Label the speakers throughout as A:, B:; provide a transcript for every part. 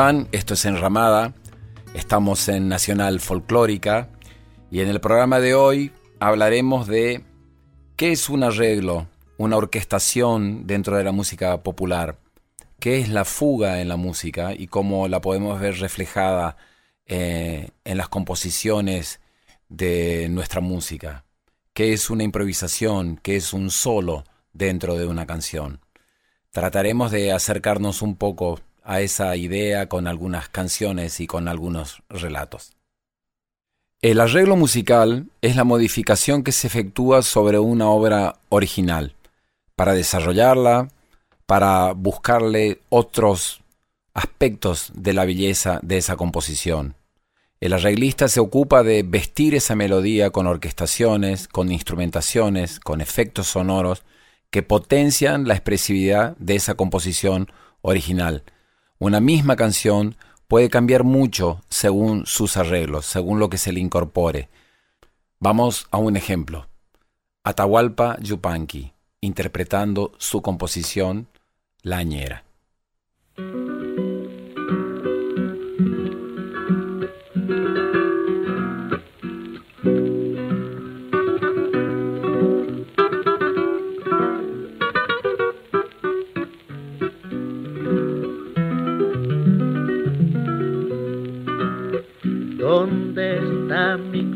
A: Esto es Enramada. Estamos en Nacional Folclórica y en el programa de hoy hablaremos de qué es un arreglo, una orquestación dentro de la música popular, qué es la fuga en la música y cómo la podemos ver reflejada eh, en las composiciones de nuestra música, qué es una improvisación, qué es un solo dentro de una canción. Trataremos de acercarnos un poco a esa idea con algunas canciones y con algunos relatos. El arreglo musical es la modificación que se efectúa sobre una obra original, para desarrollarla, para buscarle otros aspectos de la belleza de esa composición. El arreglista se ocupa de vestir esa melodía con orquestaciones, con instrumentaciones, con efectos sonoros que potencian la expresividad de esa composición original, una misma canción puede cambiar mucho según sus arreglos, según lo que se le incorpore. Vamos a un ejemplo. Atahualpa Yupanqui, interpretando su composición La Añera.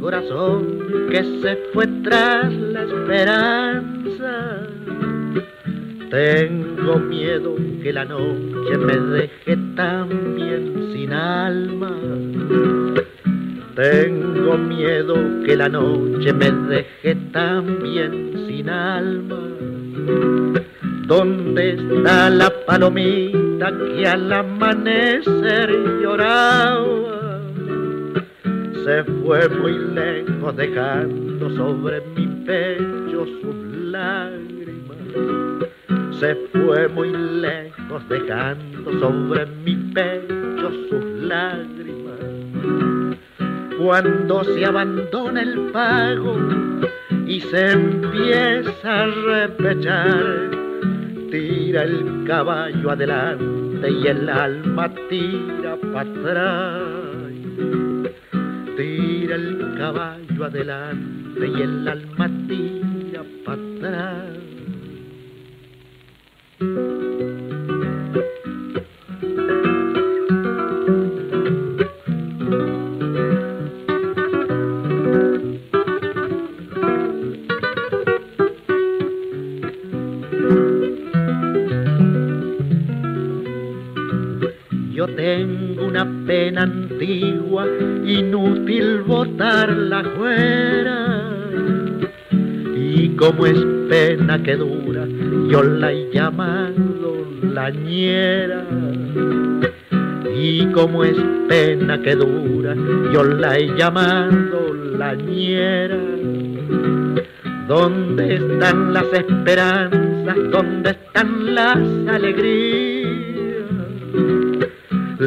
B: Corazón que se fue tras la esperanza. Tengo miedo que la noche me deje también sin alma. Tengo miedo que la noche me deje también sin alma. ¿Dónde está la palomita que al amanecer lloraba? Se fue muy lejos dejando sobre mi pecho sus lágrimas. Se fue muy lejos dejando sobre mi pecho sus lágrimas. Cuando se abandona el pago y se empieza a repechar, tira el caballo adelante y el alma tira para atrás caballo adelante y el alma tira para atrás. Yo tengo una pena antigua, inútil botarla fuera. Y como es pena que dura, yo la he llamado la ñera. Y como es pena que dura, yo la he llamado la ñera. ¿Dónde están las esperanzas? ¿Dónde están las alegrías?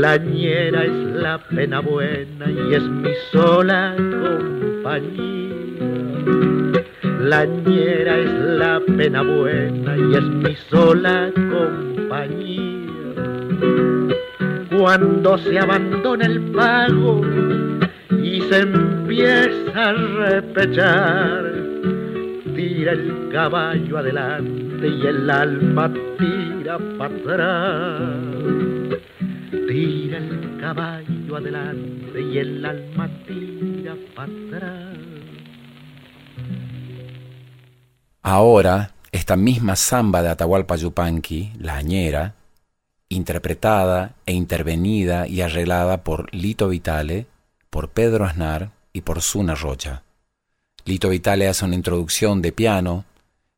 B: La ñera es la pena buena y es mi sola compañía. La ñera es la pena buena y es mi sola compañía. Cuando se abandona el pago y se empieza a repechar, tira el caballo adelante y el alma tira para atrás. El caballo adelante y el alma tira.
A: Ahora, esta misma samba de Atahualpa Yupanqui, La Añera, interpretada e intervenida y arreglada por Lito Vitale, por Pedro Aznar y por Zuna Rocha. Lito Vitale hace una introducción de piano,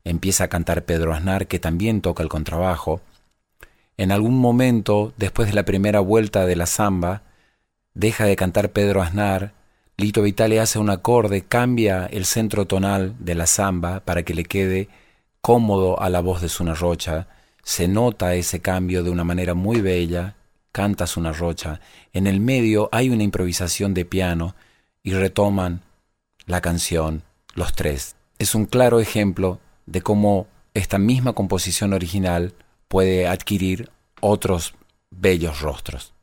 A: empieza a cantar Pedro Aznar, que también toca el contrabajo. En algún momento, después de la primera vuelta de la samba, deja de cantar Pedro Aznar Lito Vitale hace un acorde, cambia el centro tonal de la samba para que le quede cómodo a la voz de Suna Rocha. Se nota ese cambio de una manera muy bella, canta Suna Rocha. En el medio hay una improvisación de piano y retoman la canción los tres. Es un claro ejemplo de cómo esta misma composición original puede adquirir otros bellos rostros.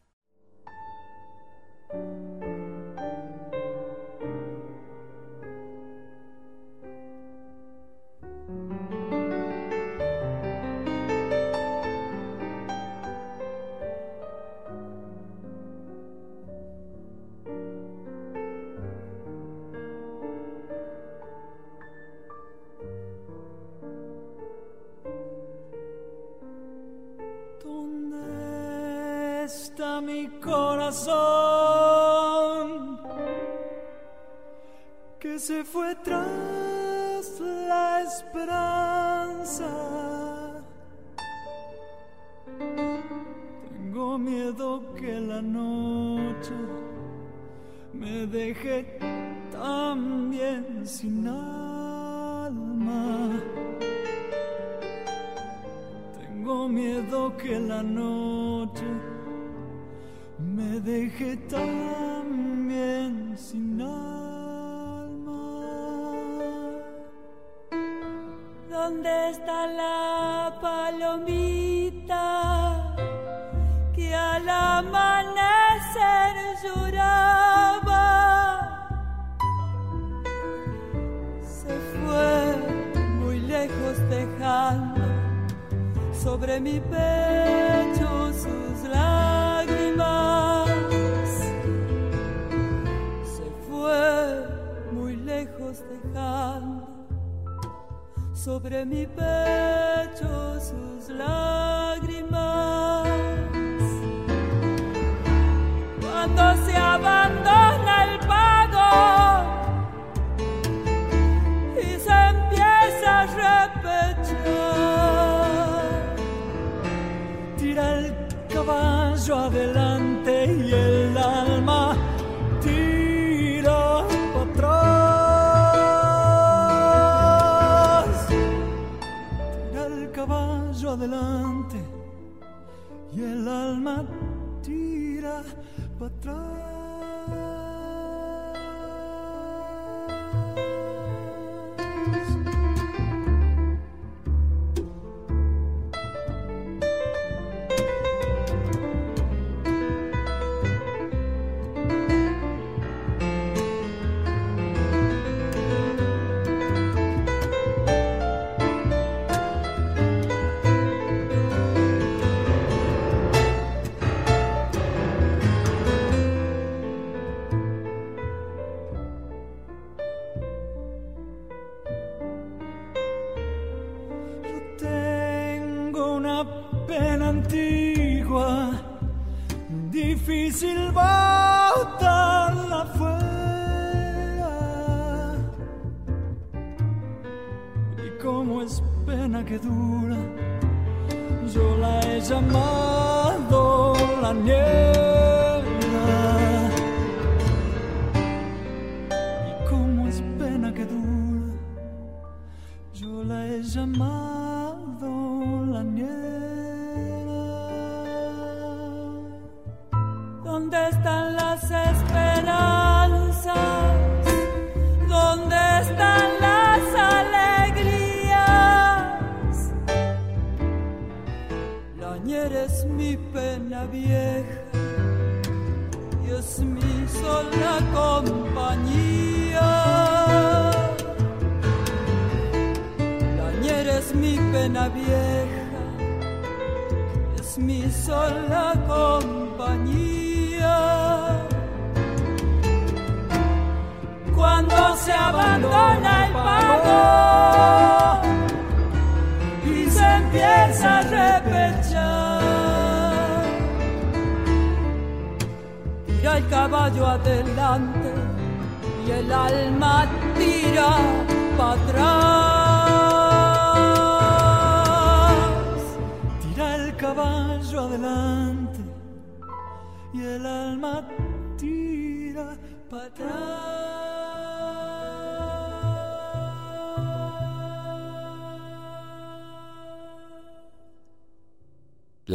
C: Se fue tras la esperanza. Tengo miedo que la noche me deje también sin alma. Tengo miedo que la noche me dejé también sin alma.
D: ¿Dónde está la palomita que al amanecer lloraba? Se fue muy lejos dejando sobre mi pecho sobre mi pecho sus lágrimas. Cuando se abandona el pago y se empieza a repechar,
C: tira el caballo adelante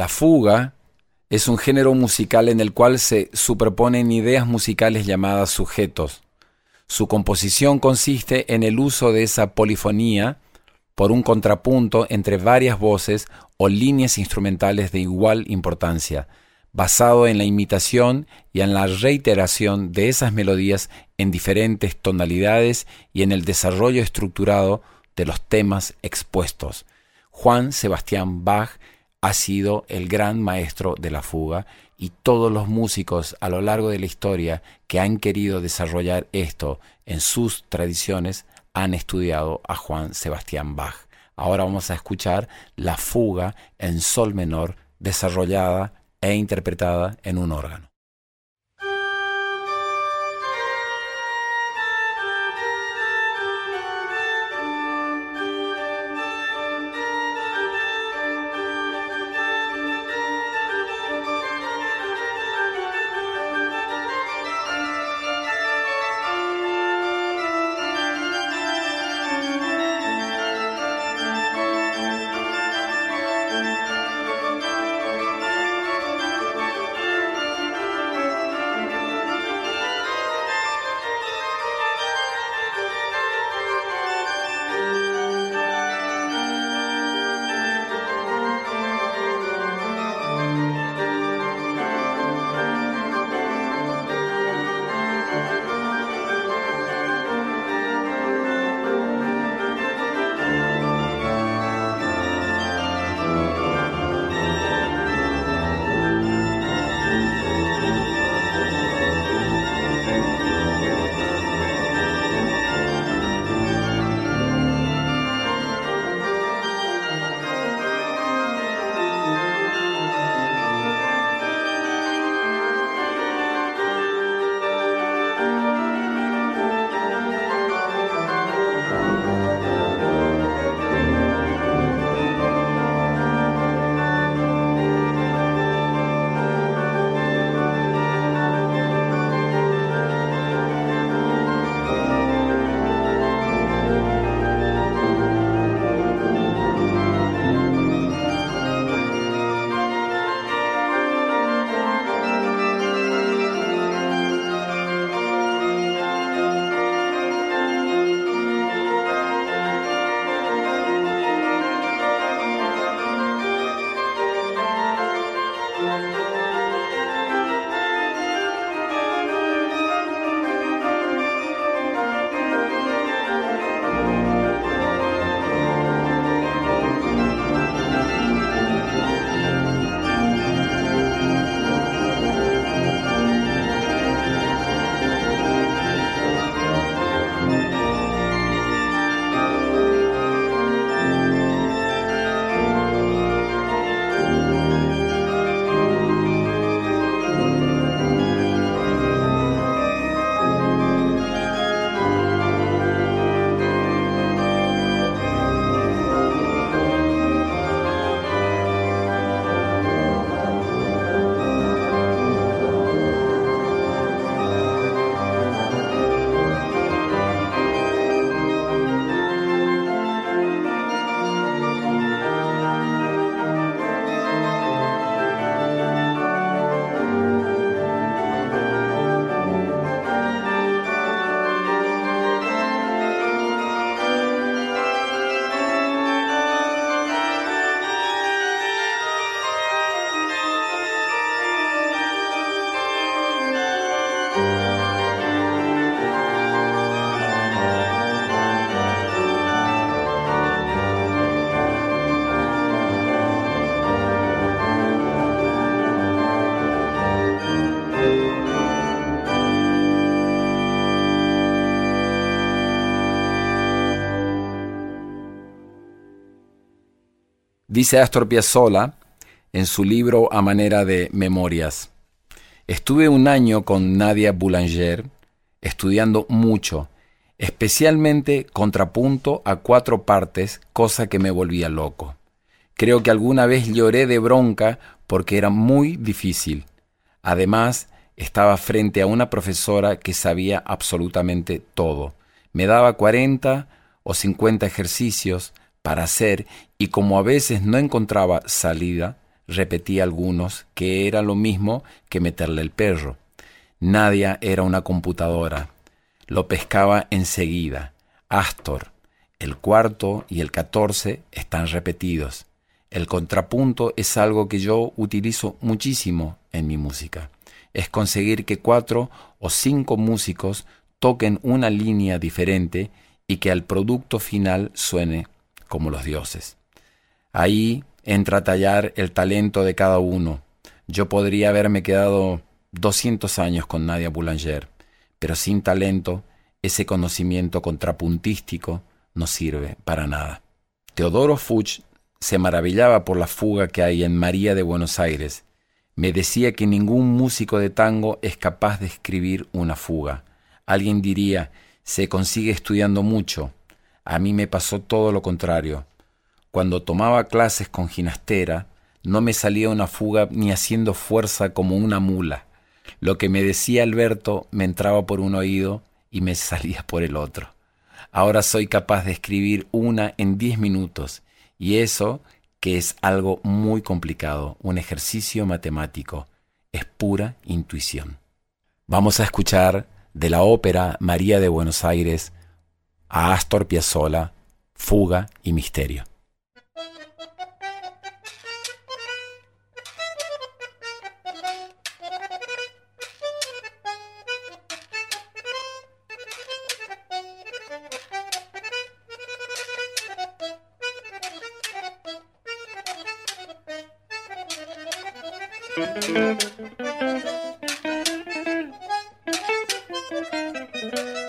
A: La fuga es un género musical en el cual se superponen ideas musicales llamadas sujetos. Su composición consiste en el uso de esa polifonía por un contrapunto entre varias voces o líneas instrumentales de igual importancia, basado en la imitación y en la reiteración de esas melodías en diferentes tonalidades y en el desarrollo estructurado de los temas expuestos. Juan Sebastián Bach ha sido el gran maestro de la fuga y todos los músicos a lo largo de la historia que han querido desarrollar esto en sus tradiciones han estudiado a Juan Sebastián Bach. Ahora vamos a escuchar la fuga en sol menor desarrollada e interpretada en un órgano. Dice Astor Piazzolla en su libro A manera de memorias. Estuve un año con Nadia Boulanger estudiando mucho, especialmente contrapunto a cuatro partes, cosa que me volvía loco. Creo que alguna vez lloré de bronca porque era muy difícil. Además, estaba frente a una profesora que sabía absolutamente todo. Me daba 40 o 50 ejercicios para hacer y como a veces no encontraba salida, repetía algunos que era lo mismo que meterle el perro. Nadia era una computadora. Lo pescaba enseguida. Astor, el cuarto y el catorce están repetidos. El contrapunto es algo que yo utilizo muchísimo en mi música. Es conseguir que cuatro o cinco músicos toquen una línea diferente y que al producto final suene como los dioses. Ahí entra a tallar el talento de cada uno. Yo podría haberme quedado 200 años con Nadia Boulanger, pero sin talento, ese conocimiento contrapuntístico no sirve para nada. Teodoro Fuchs se maravillaba por la fuga que hay en María de Buenos Aires. Me decía que ningún músico de tango es capaz de escribir una fuga. Alguien diría, se consigue estudiando mucho. A mí me pasó todo lo contrario. Cuando tomaba clases con ginastera, no me salía una fuga ni haciendo fuerza como una mula. Lo que me decía Alberto me entraba por un oído y me salía por el otro. Ahora soy capaz de escribir una en diez minutos y eso, que es algo muy complicado, un ejercicio matemático, es pura intuición. Vamos a escuchar de la ópera María de Buenos Aires a Astor Piazzolla, Fuga y Misterio.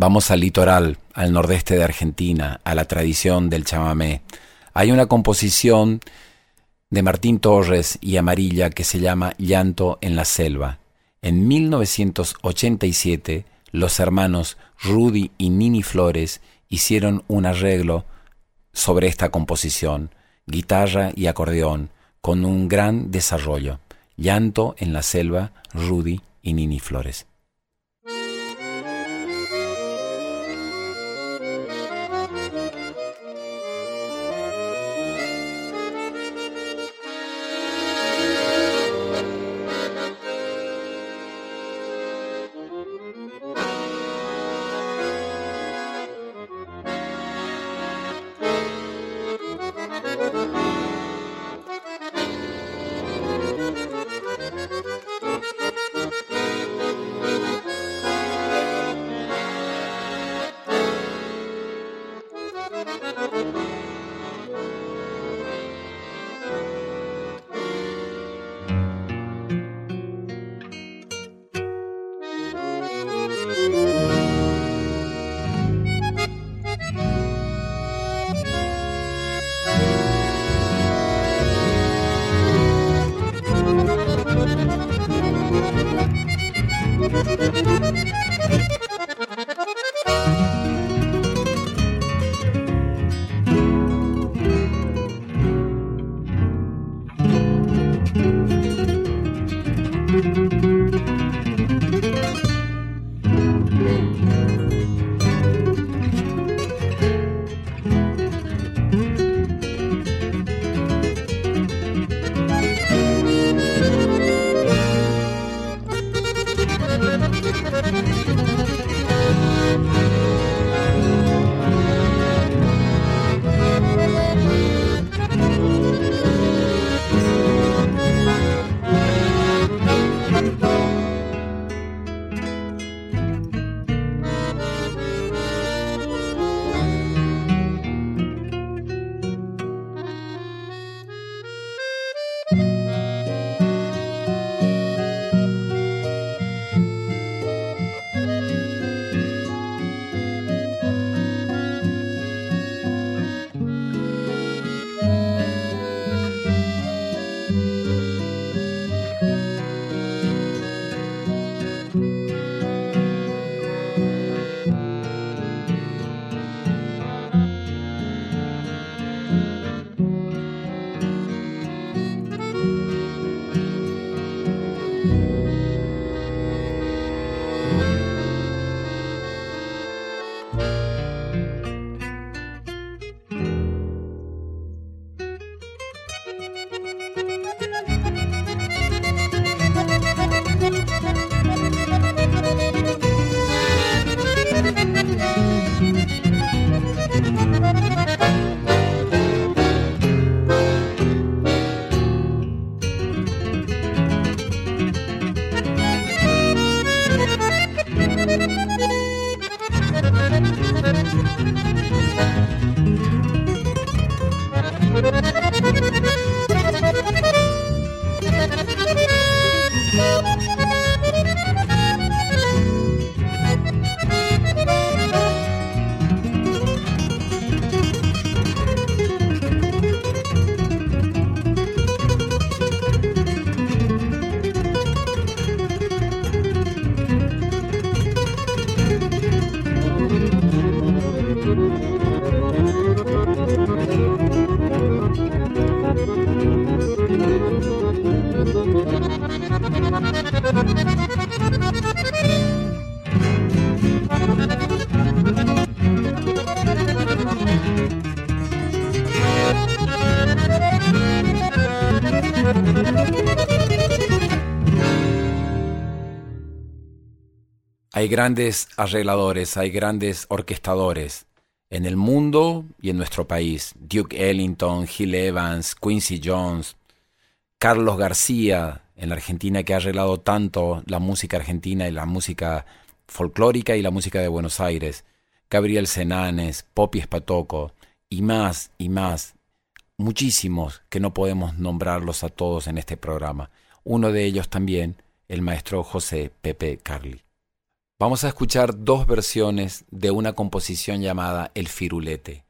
A: Vamos al litoral, al nordeste de Argentina, a la tradición del chamamé. Hay una composición de Martín Torres y Amarilla que se llama Llanto en la Selva. En 1987, los hermanos Rudy y Nini Flores hicieron un arreglo sobre esta composición, guitarra y acordeón, con un gran desarrollo. Llanto en la Selva, Rudy y Nini Flores. Hay grandes arregladores, hay grandes orquestadores en el mundo y en nuestro país. Duke Ellington, Gil Evans, Quincy Jones, Carlos García en la Argentina que ha arreglado tanto la música argentina y la música folclórica y la música de Buenos Aires. Gabriel Senanes, Popi Espatoco y más y más. Muchísimos que no podemos nombrarlos a todos en este programa. Uno de ellos también, el maestro José Pepe Carli. Vamos a escuchar dos versiones de una composición llamada El Firulete.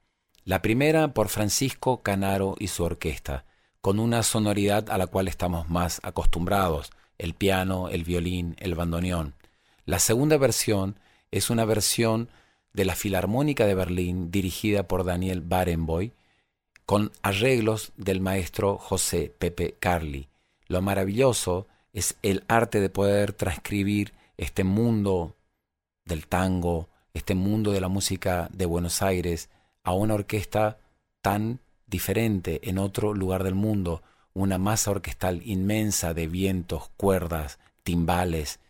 A: La primera por Francisco Canaro y su orquesta, con una sonoridad a la cual estamos más acostumbrados, el piano, el violín, el bandoneón. La segunda versión es una versión de la Filarmónica de Berlín dirigida por Daniel Barenboim con arreglos del maestro José Pepe Carli. Lo maravilloso es el arte de poder transcribir este mundo del tango, este mundo de la música de Buenos Aires a una orquesta tan diferente en otro lugar del mundo, una masa orquestal inmensa de vientos, cuerdas, timbales,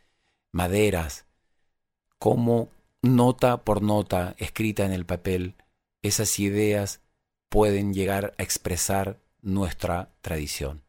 A: maderas, cómo nota por nota escrita en el papel esas ideas pueden llegar a expresar nuestra tradición.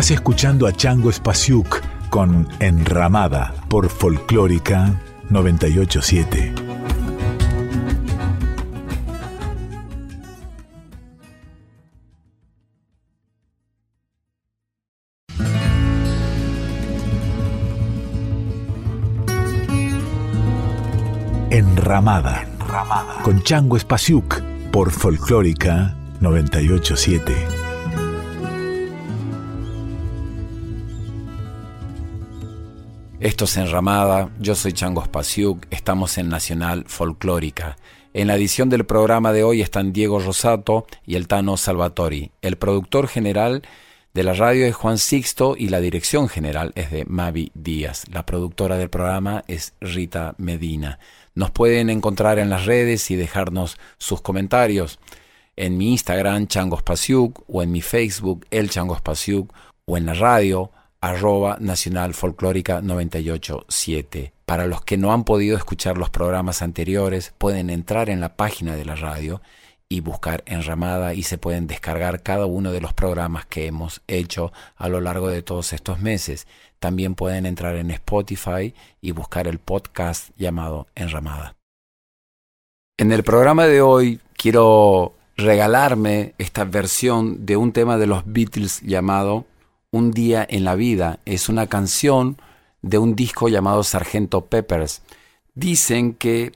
E: Estás escuchando a Chango Spasiuk con Enramada por Folclórica 987. Enramada, con Chango Spasiuk por Folclórica 987.
A: Esto es Enramada, yo soy Chango Spasiuk, estamos en Nacional Folclórica. En la edición del programa de hoy están Diego Rosato y el Tano Salvatori. El productor general de la radio es Juan Sixto y la dirección general es de Mavi Díaz. La productora del programa es Rita Medina. Nos pueden encontrar en las redes y dejarnos sus comentarios en mi Instagram Chango Spasiuk o en mi Facebook El Chango Spasiuk o en la radio arroba Nacional Folclórica 987. Para los que no han podido escuchar los programas anteriores, pueden entrar en la página de la radio y buscar Enramada y se pueden descargar cada uno de los programas que hemos hecho a lo largo de todos estos meses. También pueden entrar en Spotify y buscar el podcast llamado Enramada. En el programa de hoy quiero regalarme esta versión de un tema de los Beatles llamado un día en la vida es una canción de un disco llamado Sargento Peppers. Dicen que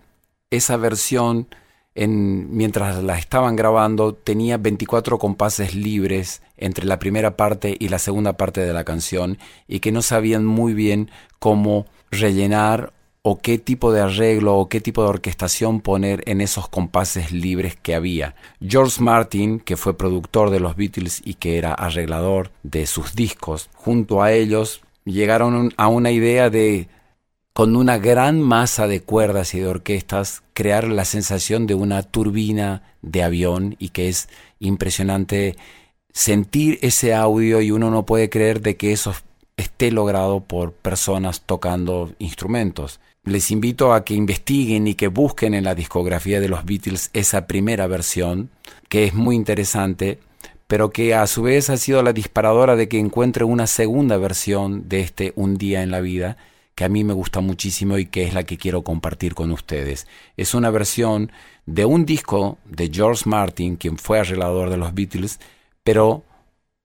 A: esa versión, en, mientras la estaban grabando, tenía 24 compases libres entre la primera parte y la segunda parte de la canción y que no sabían muy bien cómo rellenar o qué tipo de arreglo o qué tipo de orquestación poner en esos compases libres que había. George Martin, que fue productor de los Beatles y que era arreglador de sus discos, junto a ellos llegaron a una idea de con una gran masa de cuerdas y de orquestas, crear la sensación de una turbina de avión y que es impresionante sentir ese audio y uno no puede creer de que eso esté logrado por personas tocando instrumentos les invito a que investiguen y que busquen en la discografía de los Beatles esa primera versión, que es muy interesante, pero que a su vez ha sido la disparadora de que encuentre una segunda versión de este Un día en la vida, que a mí me gusta muchísimo y que es la que quiero compartir con ustedes. Es una versión de un disco de George Martin, quien fue arreglador de los Beatles, pero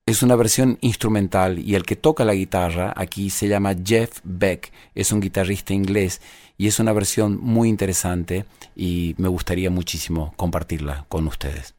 A: es una versión instrumental y el que toca la guitarra aquí se llama Jeff Beck, es un guitarrista inglés y es una versión muy interesante y me gustaría muchísimo compartirla con ustedes.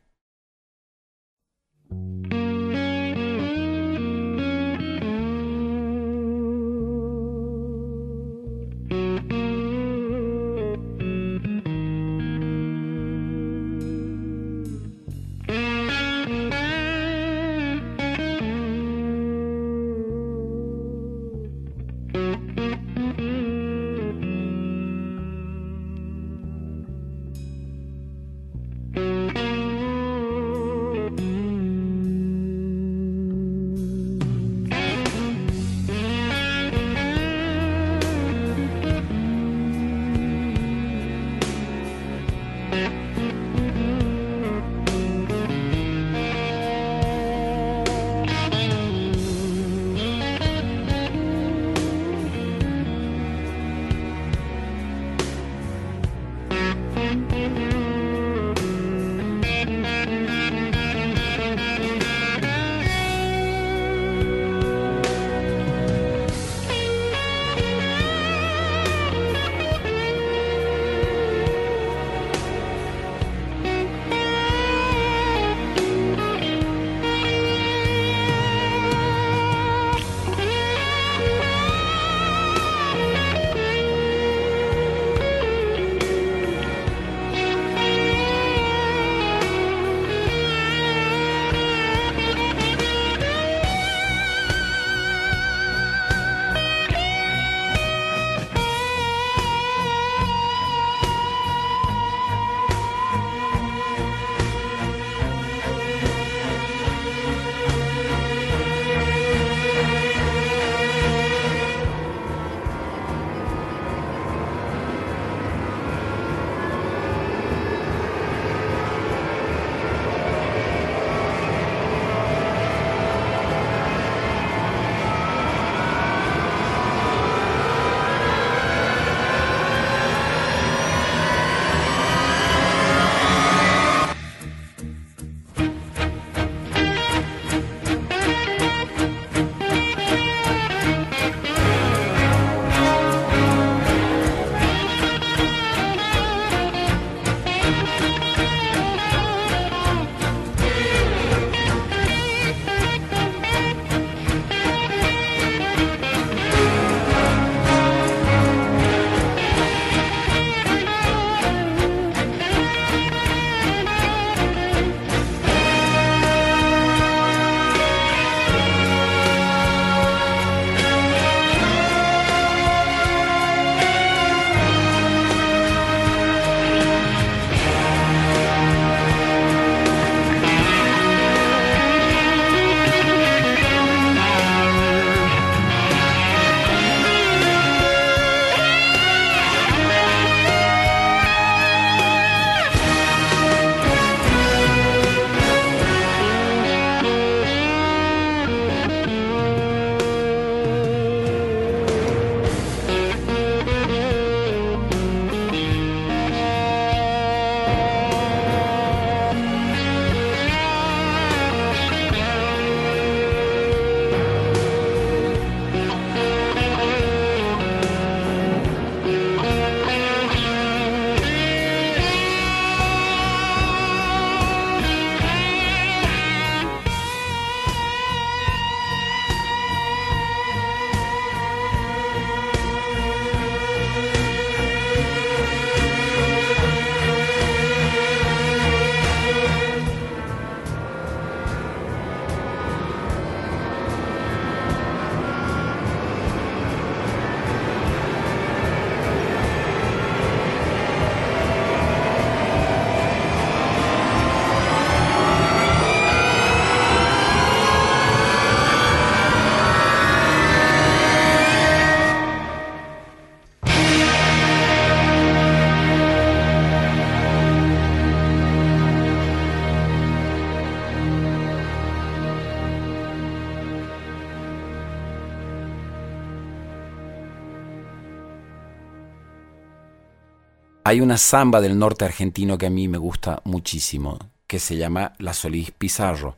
F: Hay una samba del norte argentino que a mí me gusta muchísimo, que se llama La Solís Pizarro.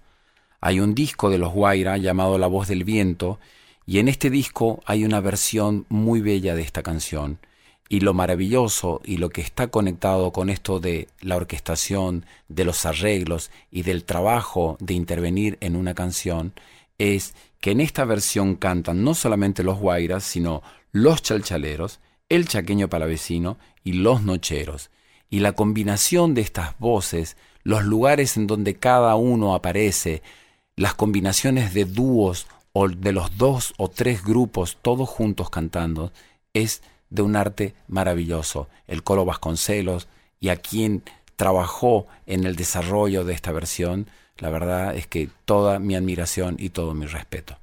F: Hay un disco de los Guaira llamado La Voz del Viento, y en este disco hay una versión muy bella de esta canción. Y lo maravilloso y lo que está conectado con esto de la orquestación, de los arreglos y del trabajo de intervenir en una canción es que en esta versión cantan no solamente los guairas, sino los chalchaleros, el chaqueño palavecino y los nocheros. Y la combinación de estas voces, los lugares en donde cada uno aparece, las combinaciones de dúos o de los dos o tres grupos todos juntos cantando, es de un arte maravilloso. El coro Vasconcelos y a quien trabajó en el desarrollo de esta versión, la verdad es que toda mi admiración y todo mi respeto.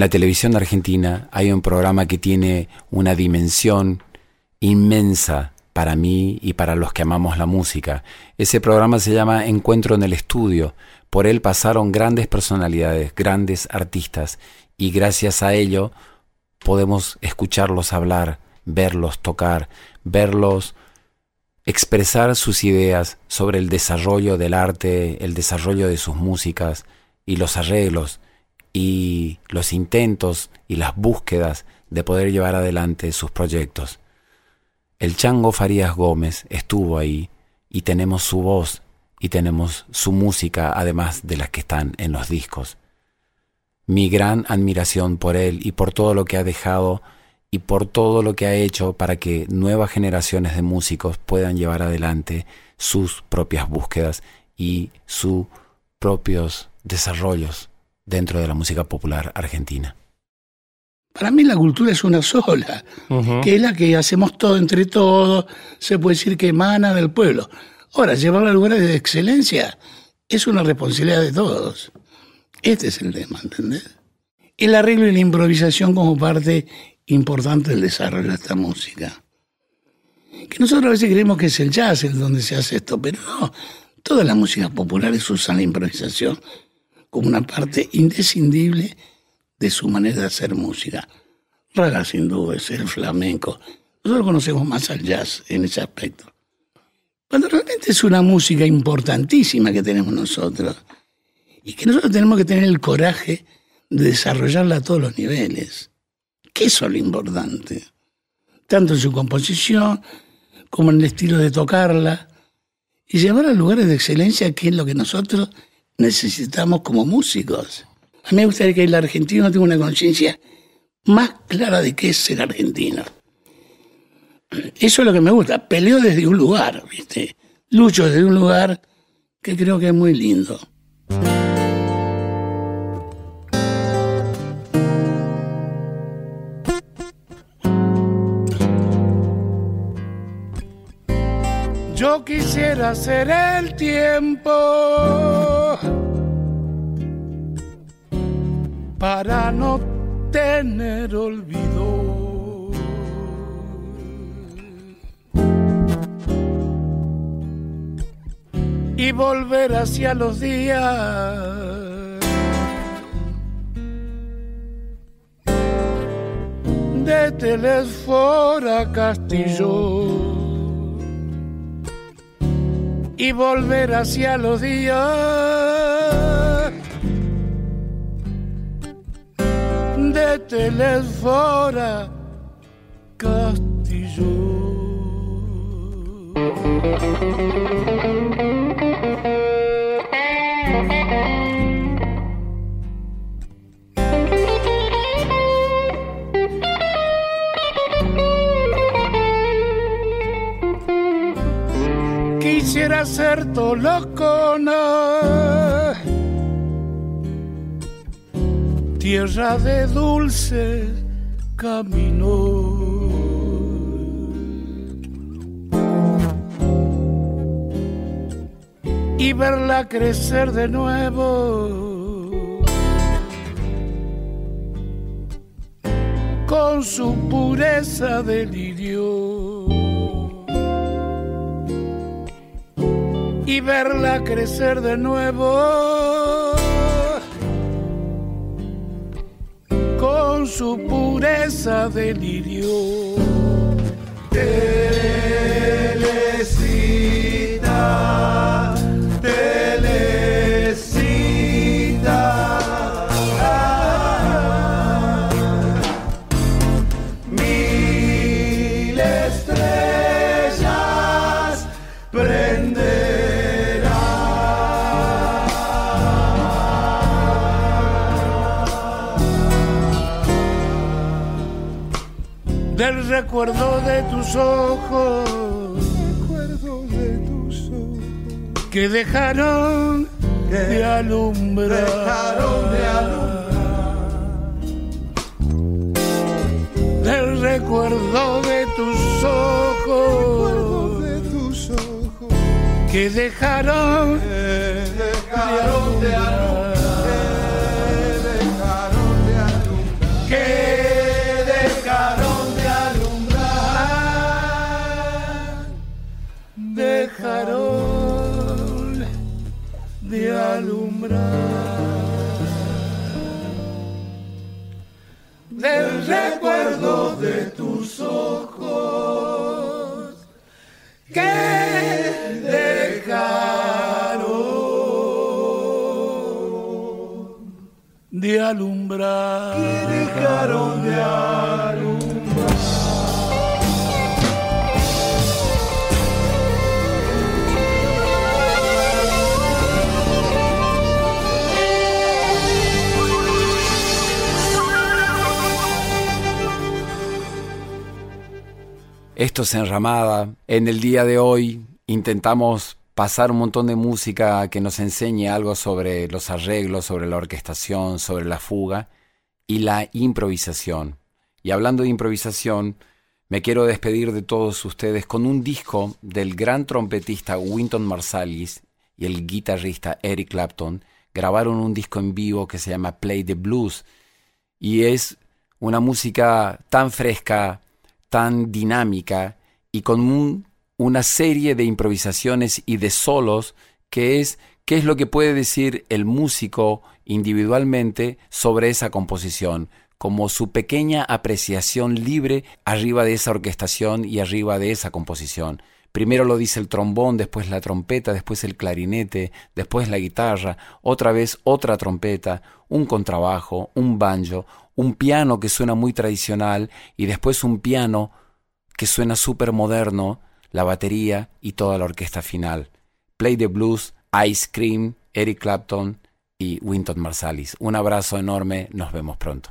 F: En la televisión argentina hay un programa que tiene una dimensión inmensa para mí y para los que amamos la música. Ese programa se llama Encuentro en el Estudio. Por él pasaron grandes personalidades, grandes artistas, y gracias a ello podemos escucharlos hablar, verlos tocar, verlos expresar sus ideas sobre el desarrollo del arte, el desarrollo de sus músicas y los arreglos y los intentos y las búsquedas de poder llevar adelante sus proyectos. El Chango Farías Gómez estuvo ahí y tenemos su voz y tenemos su música además de las que están en los discos. Mi gran admiración por él y por todo lo que ha dejado y por todo lo que ha hecho para que nuevas generaciones de músicos puedan llevar adelante sus propias búsquedas y sus propios desarrollos dentro de la música popular argentina?
G: Para mí la cultura es una sola, que es la que hacemos todo entre todos, se puede decir que emana del pueblo.
H: Ahora, llevar a lugares de excelencia es una responsabilidad de todos. Este es el tema, ¿entendés? El arreglo y la improvisación como parte importante del desarrollo de esta música. Que nosotros a veces creemos que es el jazz el donde se hace esto, pero no. Todas las músicas populares usan la improvisación como una parte indescindible de su manera de hacer música. Raga sin duda es el flamenco. Nosotros conocemos más al jazz en ese aspecto. Cuando realmente es una música importantísima que tenemos nosotros y que nosotros tenemos que tener el coraje de desarrollarla a todos los niveles. Que eso es lo importante. Tanto en su composición como en el estilo de tocarla y llevar a lugares de excelencia que es lo que nosotros necesitamos como músicos. A mí me gustaría que el argentino tenga una conciencia más clara de qué es ser argentino. Eso es lo que me gusta. Peleo desde un lugar, ¿viste? Lucho desde un lugar que creo que es muy lindo. Quisiera ser el tiempo para no tener olvido. Y volver hacia los días. De Telesfora Castillo y volver hacia los días de Telesfora Castillo. Ser Tolocona tierra de dulce camino. Y verla crecer de nuevo con su pureza de lirio. Y verla crecer de nuevo con su pureza delirio. Del recuerdo de tus ojos,
C: recuerdo de tus ojos.
H: Que dejaron de alumbrar.
C: dejaron de
H: Del recuerdo de tus ojos.
C: de tus ojos.
H: Que dejaron
C: dejaron de alumbrar. Dejaron de alumbrar.
H: Que
C: de alumbrar.
H: Del recuerdo de tus ojos que dejaron de alumbrar.
C: dejaron de alumbrar
A: Esto es Enramada. En el día de hoy intentamos pasar un montón de música que nos enseñe algo sobre los arreglos, sobre la orquestación, sobre la fuga y la improvisación. Y hablando de improvisación, Me quiero despedir de todos ustedes con un disco del gran trompetista Winton Marsalis y el guitarrista Eric Clapton. Grabaron un disco en vivo que se llama Play the Blues y es una música tan fresca, tan dinámica y con una serie de improvisaciones y de solos que es qué es lo que puede decir el músico individualmente sobre esa composición, como su pequeña apreciación libre arriba de esa orquestación y arriba de esa composición. Primero lo dice el trombón, después la trompeta, después el clarinete, después la guitarra, otra vez otra trompeta, un contrabajo, un banjo, un piano que suena muy tradicional y después un piano que suena súper moderno, la batería y toda la orquesta final. Play the Blues, Ice Cream, Eric Clapton y Winton Marsalis. Un abrazo enorme, nos vemos pronto.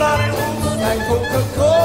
C: somebody who's like Coca-Cola.